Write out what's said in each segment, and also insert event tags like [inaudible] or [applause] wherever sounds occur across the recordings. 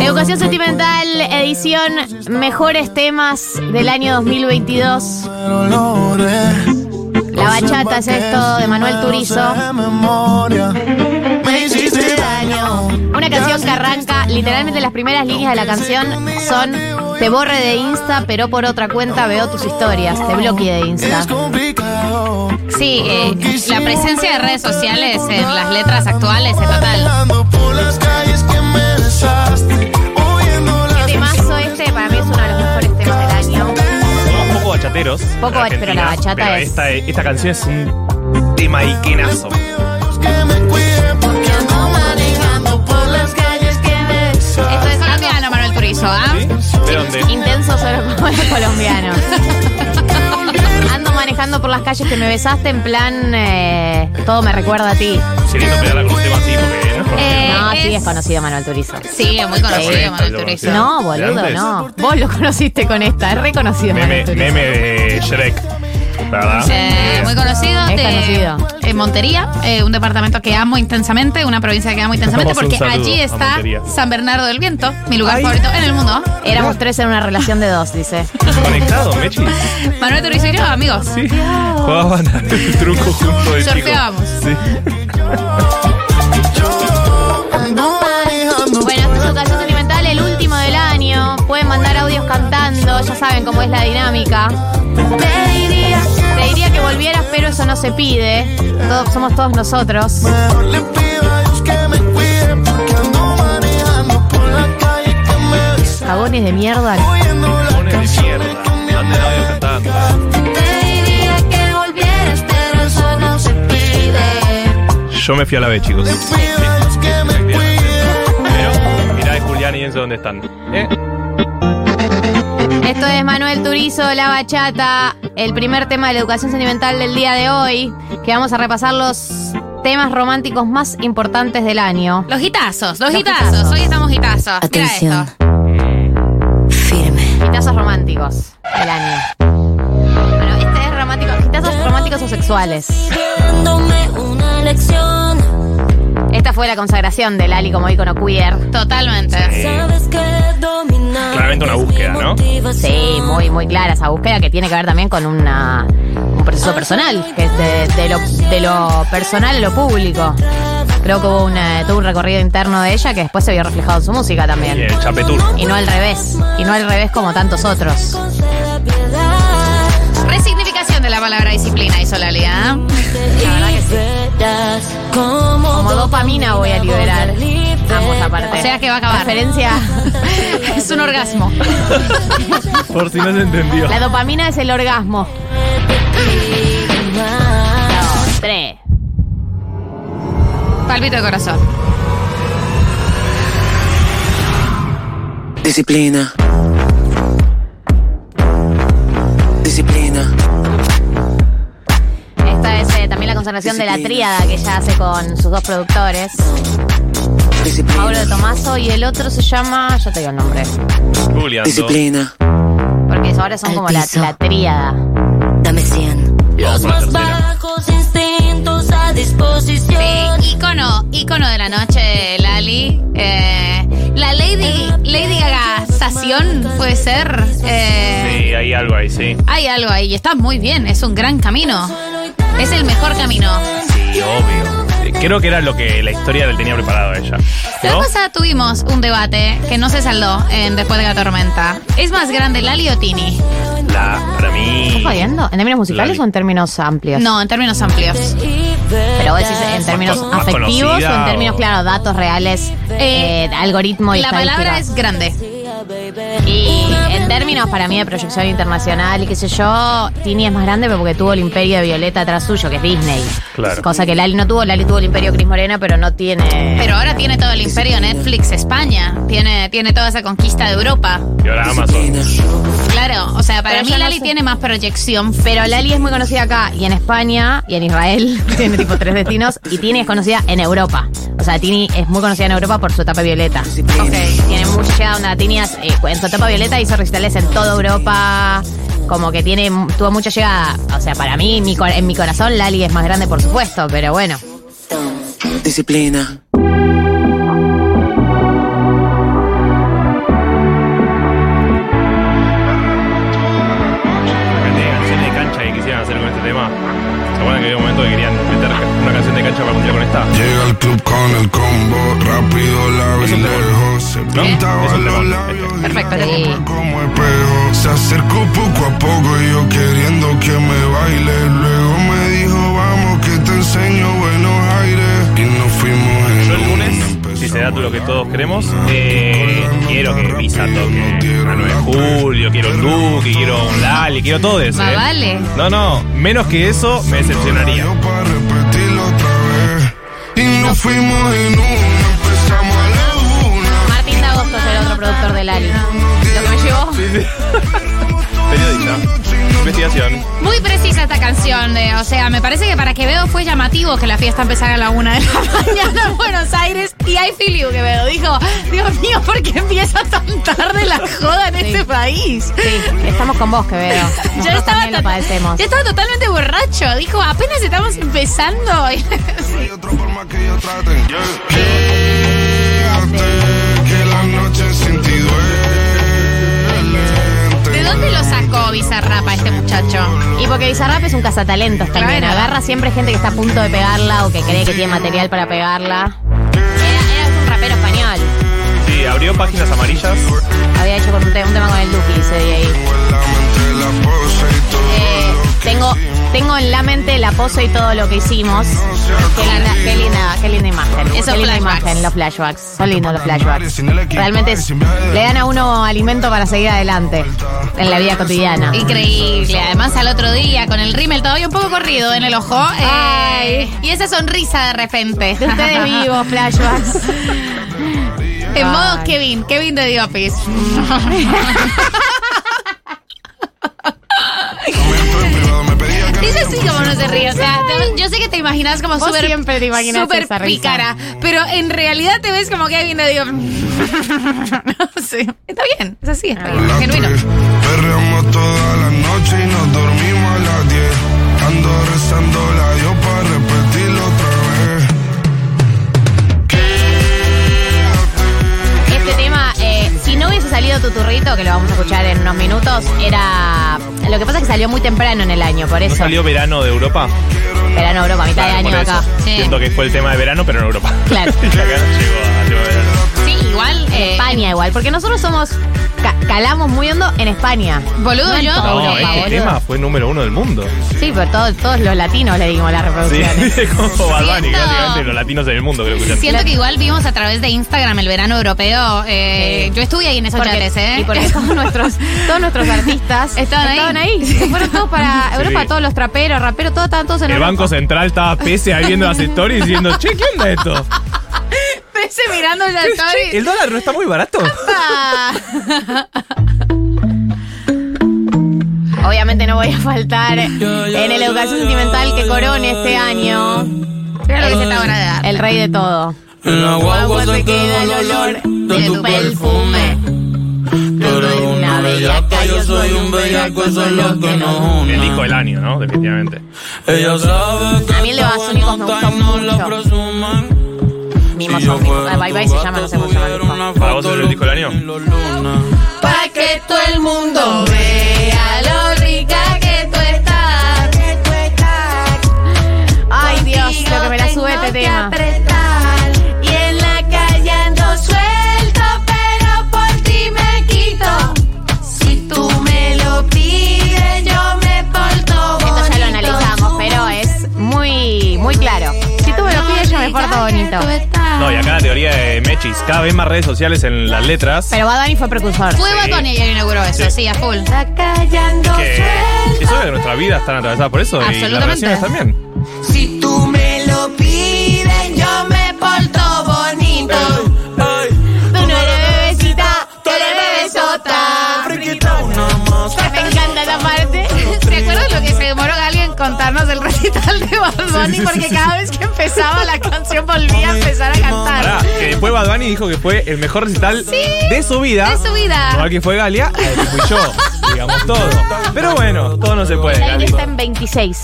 Educación Sentimental, edición Mejores Temas del año 2022. Pero logré. La bachata es esto de Manuel Turizo. [laughs] Daño. Una canción que arranca, literalmente las primeras líneas de la canción son Te borre de Insta, pero por otra cuenta veo tus historias. Te bloqueé de Insta. Sí, eh, la presencia de redes sociales en las letras actuales es total. Las temazo este, para mí es uno de los mejores temas del año. Somos poco bachateros. Poco bach- pero la bachata pero es- Esta, esta canción es un tema iquenazo. Esto es Colombiano, Manuel Turizo, ¿ah? ¿De dónde? intenso solo [laughs] como el colombiano. Ando manejando por las calles que me besaste en plan eh, todo me recuerda a ti. Lindo pegarla con un tema así porque no es conocido. Eh, no, sí es- conocido Manuel Turizo. Sí, es muy conocido, Sí. Manuel Turizo. No, ¿De boludo, no. Vos lo conociste con esta, es reconocido Meme, Turizo. meme de Shrek. ¿Verdad? Eh, muy conocido Es de conocido. en Montería, eh, un departamento que amo intensamente, una provincia que amo intensamente, porque allí está. San Bernardo del Viento, mi lugar favorito en el mundo. Éramos tres en una relación de dos, dice. ¿Conectado, Mechi? Manuel Turizo y yo, amigos. Sí. Jugaban al truco junto de. Surfeábamos. Sí. Bueno, esta es Educación Sentimental, el último del año. Pueden mandar audios cantando, ya saben cómo es la dinámica. Que volvieras, pero eso no se pide. Todos, somos todos nosotros. Mejor le pido a Dios que me cuide porque ando manejando por la calle que me besaste. Cagones de mierda. De. Yo me fui a la B, chicos. Pero, mirá de Julián y Enzo dónde están. ¿Eh? Esto es Manuel Turizo, La Bachata, el primer tema de la educación sentimental del día de hoy, que vamos a repasar los temas románticos más importantes del año. Los hitazos, los, hitazos. Hoy estamos hitazos. Mira Atención. esto. Firme. Gitazos románticos del año. Bueno, este es romántico. Gitazos románticos o sexuales. Dándome una lección. Esta fue la consagración de Lali como icono queer. Totalmente. Dominar. Claramente una búsqueda, ¿no? Sí, muy, muy clara esa búsqueda que tiene que ver también con una, un proceso personal, que es de, de lo, de lo personal a lo público. Creo que hubo una, tuvo un recorrido interno de ella que después se vio reflejado en su música Y también. el Chapetur. Y no al revés. Y no al revés como tantos otros. De la palabra disciplina y solalia. La verdad que sí. Como dopamina voy a liberar. Amo esa parte. O sea que va a acabar. Referencia. [laughs] Es un orgasmo. Por si no se entendió. La dopamina es el orgasmo. Dos, tres. Palpito de corazón. Disciplina. Disciplina. Consagración de la tríada que ella hace con sus dos productores, Disciplina. Mauro de Tomaso y el otro se llama, ya te digo el nombre. Disciplina. porque ahora son Al como la, la tríada. Dame 100. Vamos por la tercera. bajos instintos a disposición. Sí, ícono, ícono de la noche, Lali. Eh, la Lady, Lady Gaga Sación, puede ser. Eh, Sí, hay algo ahí, sí. Hay algo ahí, está muy bien, es un gran camino. Es el mejor camino. Sí, obvio. Creo que era lo que la historia le tenía preparado a ella. La pasada tuvimos un debate que no se saldó en Después de la Tormenta. ¿Es más grande Lali o Tini? La, para mí. ¿Estás jodiendo? ¿En términos musicales Lali. o en términos amplios? No, en términos amplios. Pero vos decís en términos más afectivos o en términos, o- claro, datos reales, eh, algoritmo y La palabra es grande. Y en términos para mí de proyección internacional y qué sé yo, Tini es más grande pero porque tuvo el imperio de Violeta atrás suyo, que es Disney. Claro. Cosa que Lali no tuvo, Lali tuvo el imperio Cris Morena, pero no tiene... Pero ahora tiene todo el imperio Netflix España. Tiene, tiene toda esa conquista de Europa. Y ahora Amazon. Claro, o sea, para Pero mí no Lali sé. tiene más proyección. Pero Lali es muy conocida acá y en España y en Israel, [laughs] tiene tipo tres destinos, y Tini es conocida en Europa. O sea, Tini es muy conocida en Europa por su etapa violeta. Ok. Tiene mucha onda. Tini hace- eh, en su etapa violeta hizo recitales en toda Europa. como que tiene, tuvo mucha llegada. O sea, para mí, mi en mi corazón, Lali es más grande, por supuesto, pero bueno. Disciplina. de canciones de cancha que quisieran hacer con este tema. ¿Se acuerdan que había un momento que querían meter una canción de cancha para mundial con esta? Llega al club con el combo, rápido la lejos. Se Es un temón, Perfecto, me sí. tocó como espejo. Se acercó poco a poco y yo queriendo que me baile. Luego me dijo, vamos que te enseño buenos aires. Y nos fuimos en Yo el lunes, si se da todo lo que todos queremos, eh, quiero que Visa toque a 9 de julio, quiero un Duque, quiero un Lali, quiero todo eso. Más ¿eh? vale. No, no, menos que eso me decepcionaría. Yo para repetirlo otra vez. Y nos fuimos en una, de Lali. Lo que me llevó. [laughs] Periodista, investigación. Muy precisa esta canción. eh, o sea, me parece que para Quevedo fue llamativo que la fiesta empezara a la una de la [laughs] mañana en Buenos Aires. Y hay feel you, Quevedo. Dijo, Dios mío, ¿por qué empieza tan tarde la joda en este país? Sí, estamos con vos, Quevedo. [laughs] Yo estaba, también lo to- padecemos. yo estaba totalmente borracho. Dijo, apenas estamos empezando. Sí. ¿De dónde lo sacó Bizarrapa este muchacho? Y porque Bizarrap es un cazatalentos también. Claro. Agarra siempre gente que está a punto de pegarla o que cree que tiene material para pegarla. Era, era un rapero español. Sí, abrió páginas amarillas. Había hecho con un, te- un tema con el Duki, ese día ahí. Eh, tengo, tengo en la mente la pose y todo lo que hicimos. Qué linda, qué linda, imagen. Esos qué linda imagen, los flashbacks. Son lindos los flashbacks. Realmente le dan a uno alimento para seguir adelante en la vida cotidiana. Increíble. Además, al otro día, con el rímel todavía un poco corrido en el ojo. eh, y esa sonrisa de repente. De ustedes [laughs] vivos, flashbacks. En modo. Kevin, Kevin de The [laughs] sí. O sea, te- yo sé que te imaginas como súper. siempre te imaginas súper esa risa. pícara. Pero en realidad te ves como de The Office. No sé. Está bien, es así, está bien. Las Genuino. Perreamos toda la noche y nos dormimos a las 10. Ando rezándola yo para repetirlo otra vez. Este tema, eh, si no hubiese salido Tuturrito, que lo vamos a escuchar en unos minutos, era. Lo que pasa es que salió muy temprano en el año, por ¿No eso. salió verano de Europa? Verano Europa, mitad de año acá. Sí. Siento que fue el tema de verano, pero en Europa. Claro. [laughs] y acá a llegó a igual. En eh, España igual, porque nosotros somos. ca- calamos muy hondo en España. Boludo, No en yo- toda No, Europa, este boludo. tema fue número uno del mundo. Sí, pero todos, todos los latinos le dimos las Sí, reproducciones. [laughs] es como Bad Bunny, que Siento- básicamente los latinos en el mundo que lo escuchan. Siento que igual vimos a través de Instagram el verano europeo. eh, Sí. Yo estuve ahí en esos Porque- chates, ¿eh? Y porque todos [laughs] nuestros, todos nuestros artistas [laughs] Estaban ahí. ahí. Se fueron todos para Sí. Europa, todos los traperos, raperos, todos estaban todos en El Europa. Banco Central estaba pese ahí viendo las stories diciendo, che, ¿qué onda esto? Pese mirando la story. ¿El dólar no está muy barato? Obviamente no voy a faltar en el Educación Sentimental que corone este año. Mira lo que se te dar. El rey de todo. En la guagua se queda el olor de tu perfume. Tú eres una bellaca, yo soy un bellaco, eso es lo que nos El disco une. del año, ¿no? Definitivamente. Ella sabe que A mí el de está Babasónicos me la mucho. Mimos mimos. Ah, Bye bye se llama, no sé cómo se llama ¿Para vos es el disco del año? Pa' que todo el mundo la teoría de Mechis. Cada vez más redes sociales en las letras. Pero Bad Bunny fue precursor. Fue Bad Bunny quien inauguró eso, Sí. sí, a full. que es obvio que nuestras vidas están atravesadas por eso. Y las Absolutamente. relaciones también. Si tú me lo pides, yo me porto bonito. Recital de Bad Bunny porque cada vez que empezaba la canción volvía a empezar a cantar. Pará, que después Bad Bunny dijo que fue el mejor recital de su vida. De su vida. Igual que fue Galia, que fui yo. Digamos todo. Pero bueno, todo no se puede. Gali. está en 26.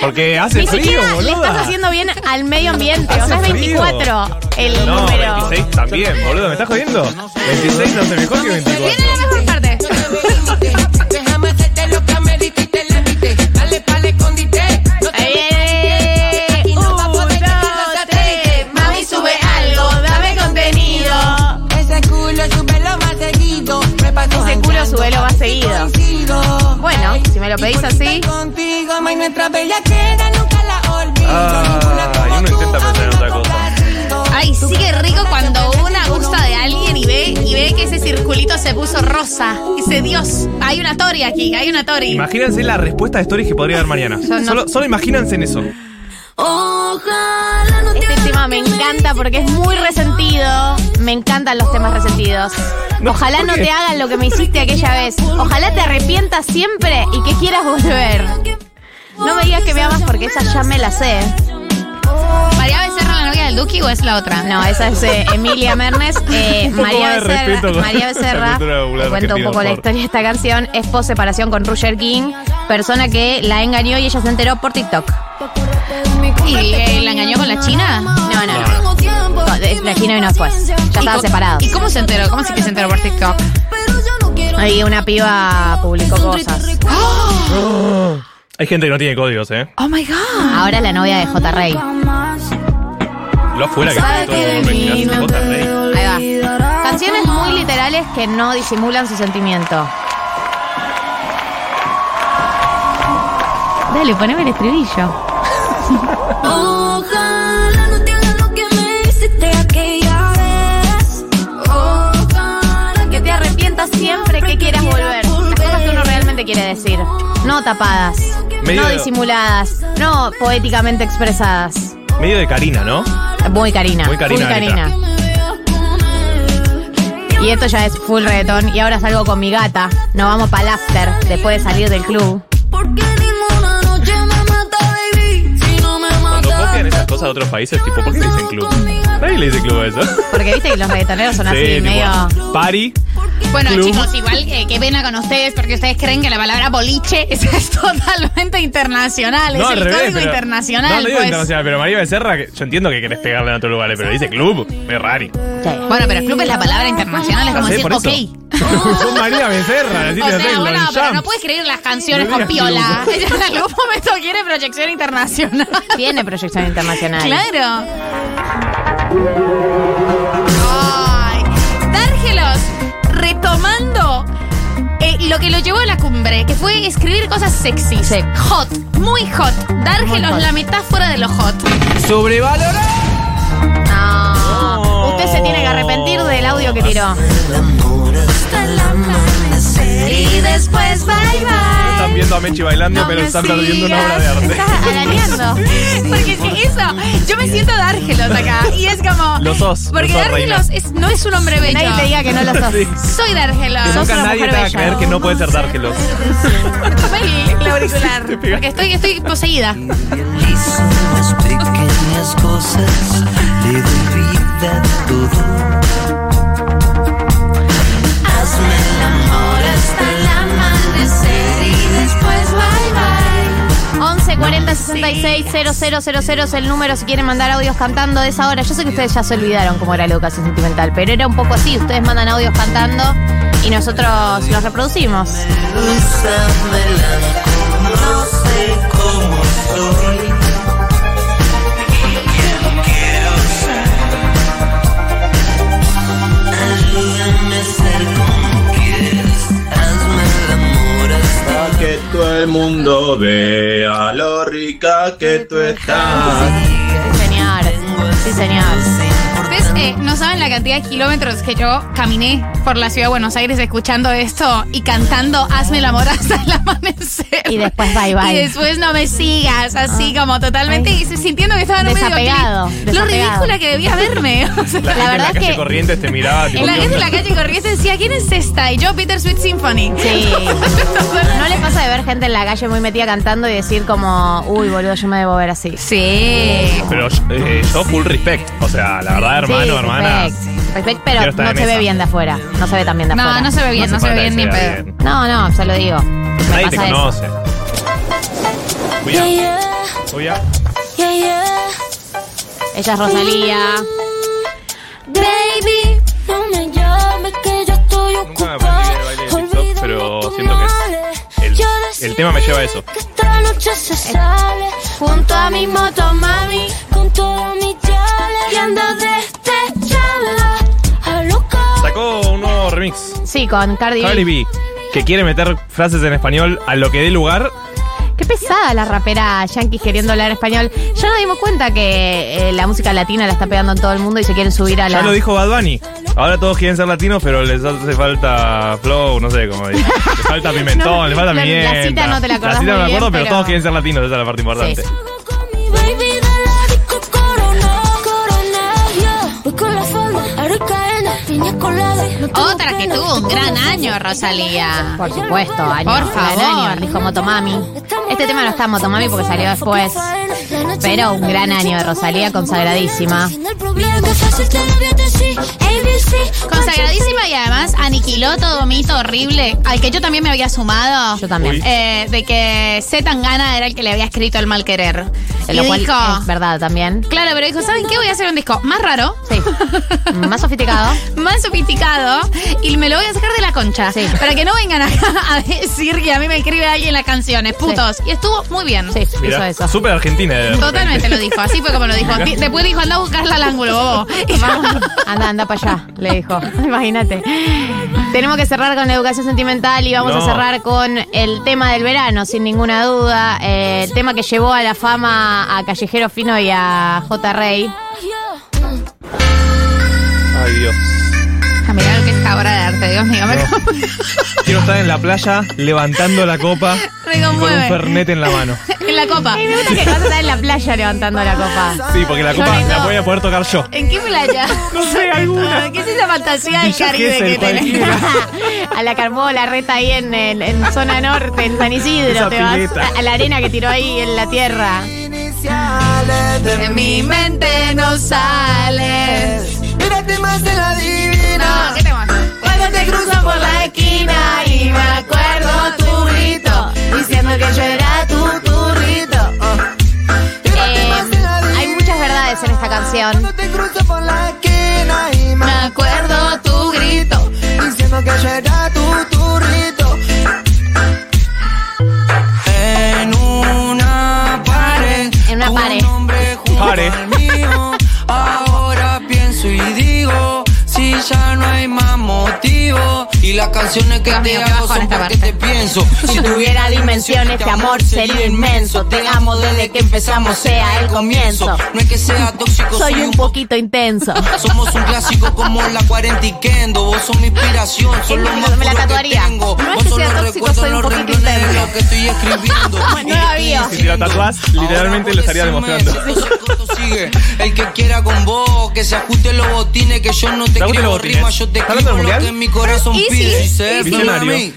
Porque hace Ni frío, siquiera le boluda. estás haciendo bien al medio ambiente. O sea, es Hace frío. 24 el No, número. 26 también, boludo. ¿Me estás jodiendo? 26 no mejor que 24. Viene la mejor parte. Me lo pedís Y así. Contigo, ma, y nuestra bella queda nunca la olvido. Ah, como uno intenta pensar en otra cosa. Ay, sí que rico cuando una gusta de alguien y ve, y ve que ese circulito se puso rosa. Dice, Dios, hay una tori aquí, hay una tori. Imagínense la respuesta de stories que podría dar no- Solo, solo imagínense en eso. Ojalá tema me encanta porque es muy resentido. Me encantan los temas resentidos. Ojalá ¿por no te hagan lo que me hiciste aquella vez. Ojalá te arrepientas siempre y que quieras volver. No me digas que me amas porque esa ya me la sé. ¿María Becerra la novia del Duki o es la otra? No, esa es eh, Emilia Mernes. Eh, [laughs] María Becerra, María [laughs] Becerra te cuento un poco la historia de esta canción. Es post separación con Roger King, persona que la engañó y ella se enteró por TikTok. ¿Y eh, la engañó con la China? No, no, después. Ya ¿Y estaban separados. ¿Y cómo se enteró? ¿Cómo sí que se enteró por TikTok? Ahí una piba publicó cosas. Hay gente que no tiene códigos, ¿eh? Oh my God. Ahora es la novia de J. Rey. Lo afuera que todo el hace J. Rey. Ahí va. Canciones muy literales que no disimulan su sentimiento. Dale, poneme el estribillo. [laughs] quiere decir. No tapadas. Medio- No disimuladas. No poéticamente expresadas. Medio de Karina, ¿no? Muy Karina. Muy Karina, Full letra. Karina. Y esto ya es full reggaetón. Y ahora salgo con mi gata. Nos vamos para el after después de salir del club. Porque ninguna noche me mata, baby. Si no me Cuando mata. copian esas cosas de otros países, tipo, ¿por qué le dicen club? Nadie le dice club a eso. Porque viste que los reggaetoneros son así, tipo, medio. Party. Bueno, Club. chicos, igual que qué pena con ustedes porque ustedes creen que la palabra boliche [laughs] es, es totalmente internacional. No, es al el revés. código pero- internacional. No, no digo pues. internacional, pero María Becerra, yo entiendo que querés pegarle en otros lugares, pero dice club, es rari. Sí. Bueno, pero club es la palabra internacional, es como sé, decir, ok. [laughs] Son María Becerra, [laughs] así O sea, bueno, pero no puedes escribir las canciones No con piola. Ella en algún momento quiere proyección internacional. Tiene proyección internacional. Claro. Lo que lo llevó a la cumbre, que fue escribir cosas sexys. Sí. Hot, muy hot. Dárgelos, hot. la metáfora de lo hot. Sobrevalorado. No. No. Usted se tiene que arrepentir del audio que tiró. Y después bye bye. Están viendo a Mechi bailando, pero están perdiendo una obra de arte. Estás arañando. [laughs] Porque es que eso, yo me siento Dárgelos acá. Y es como. Lo sos, Porque Dárgelos es- no es un hombre bello. nadie te diga que no lo sos. [laughs] Sí. Soy Dárgelos. Que nunca una nadie mujer te haga bella. creer que no puede ser dárgelos. Toma el, [laughs] auricular. Porque estoy, estoy poseída. Las pequeñas cosas, le doy vida a todo. 40 66 000 es el número si quieren mandar audios cantando de esa hora. Yo sé que ustedes ya se olvidaron cómo era la educación sentimental, pero era un poco así. Ustedes mandan audios cantando y nosotros los reproducimos. No sé cómo soy. Que todo el mundo vea lo rica que tú estás. Sí, señor. Sí, señor. Aparte, no saben la cantidad de kilómetros que yo caminé por la ciudad de Buenos Aires escuchando esto y cantando Hazme la amor hasta el [laughs] amanecer. Y después bye, bye. Y después no me sigas, así como totalmente Ay. y sintiendo que estaba en un Desapegado, videoclip. Lo desapegado. ridícula que debía verme. O sea, La, gente verdad en la calle que- Corrientes te miraba tipo. en la ¿qué gente en onda? la calle Corrientes decía, ¿quién es esta? Y yo, Peter Sweet Symphony. Sí. [laughs] ¿No le pasa de ver gente en la calle muy metida cantando y decir como, uy, boludo, yo me debo ver así? Sí. Pero eh, yo full respect. O sea, la verdad, hermano, Sí, hermana. Respect, Respect, pero no se ve bien de afuera. No se ve tan bien de afuera. No, no se ve bien, no, hace se ve bien ni pedo. bien. No, no, se lo digo. Me Nadie te conoce. Yeah, yeah. Ella es Rosalía. Baby, no me llames que yo estoy Nunca me ocupada. aprendí el baile de TikTok, Olvídame pero siento que el- el tema me lleva a eso. Que esta noche se sale junto a mi moto, mami, con todos mis chales y ando loca. Sacó un nuevo remix. Sí, con Cardi, Cardi B. B. Que quiere meter frases en español a lo que dé lugar. Qué pesada la rapera Yankees queriendo hablar español. Ya nos dimos cuenta que eh, la música latina la está pegando en todo el mundo y se quieren subir a la. Ya lo dijo Bad Bunny. Ahora todos quieren ser latinos, pero les hace falta flow, no sé cómo dice. [laughs] Les falta pimentón, les falta La- la pimienta. cita no te la acordás cita no me acuerdo, bien, pero, pero- todos quieren ser latinos, esa es la parte importante. Sí. Otra que tuvo un gran año. Rosalía. Por supuesto, año, Por gran favor. año, dijo Motomami. Este tema no está en Motomami porque salió después. Pero un gran año de Rosalía consagradísima. Consagradísima y además aniquiló todo mito horrible al que yo también me había sumado. Yo también. Eh, de que Z Tangana era el que le había escrito el mal querer. Y lo cual dijo, es verdad también. claro, pero dijo, ¿saben qué? Voy a hacer un disco más raro, Sí. [laughs] Más sofisticado. más sofisticado y me lo voy a sacar de la concha. Sí. Para que no vengan acá a decir que a mí me escribe alguien las canciones, putos. Y estuvo muy bien. Sí, hizo eso. Súper argentina. de Totalmente repente. lo dijo, así fue como lo dijo. Di- Después dijo, anda a buscarla al ángulo, bobo. Y [laughs] Vamos, anda, anda para allá, le dijo. [laughs] Imagínate. Tenemos que cerrar con la educación sentimental y vamos No. a cerrar con el tema del verano, sin ninguna duda. Eh, el tema que llevó a la fama a Callejero Fino y a J. Rey. Ay, Dios. Ah, mirá lo que es esta obra de arte, Dios mío. Me, Quiero estar en la playa levantando la copa y con un fernet en la mano. En la copa. Y me gusta que vas a estar en la playa levantando la copa. Sí, porque la copa no. la voy a poder tocar yo. ¿En qué playa? No sé, alguna. ¿Qué es esa fantasía del Caribe que tenés? [laughs] a la que armó la reta ahí en, en- en zona norte, en San Isidro. Esa te vas pileta. a, a la arena que tiró ahí en la tierra. De mi mente no sales. Mírate más de la divina. Cuando te cruzan por la esquina y me acuerdo tu grito, diciendo que yo era tu turrito. Eh, hay muchas verdades en esta canción. Cuando te cruzo por la esquina y Me acuerdo tu grito. diciendo que yo era tu turrito. Y las canciones que te hago son porque parte. te pienso. [laughs] Si tuviera dimensiones, este amor sería inmenso. Te amo desde que empezamos, sea el comienzo. No es que sea tóxico, Soy un poquito intenso. [laughs] Somos un clásico como la 40 y Kendo. Vos sos mi inspiración, son lo Me más la puro que tatuaría. tengo. No es Vos que sea los tóxico, recuerdos, soy un poquito intenso. lo que estoy escribiendo. [laughs] Nueva bio. Si lo tatuás, literalmente lo estaría demostrando. El que quiera con vos, que se ajuste los botines, que yo no te ¿Te ajuste escribo rima, yo te ¿Está hablando escribo lo que mi corazón Pide. Si se easy. firma a Visionario. mí.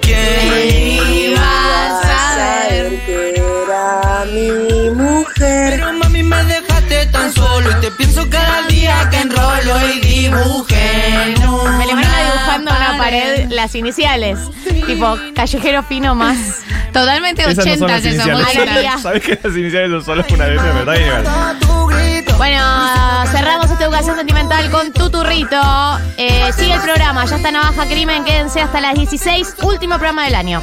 ¿Quién Ibas a saber. Pero mami me dejaste tan solo y te pienso cada día que enrolo y dibujé. en Me le van una dibujando en una pared las iniciales. Tipo, callejero fino más. Totalmente Esas no son 80 las muy iniciales. Alegría. ¿Sabes que las iniciales son solo una vez? Me grito. Bueno, Cerramos esta educación sentimental con Tuturrito. Eh, sigue el programa, ya está Navaja Crimen, quédense hasta las 16, último programa del año.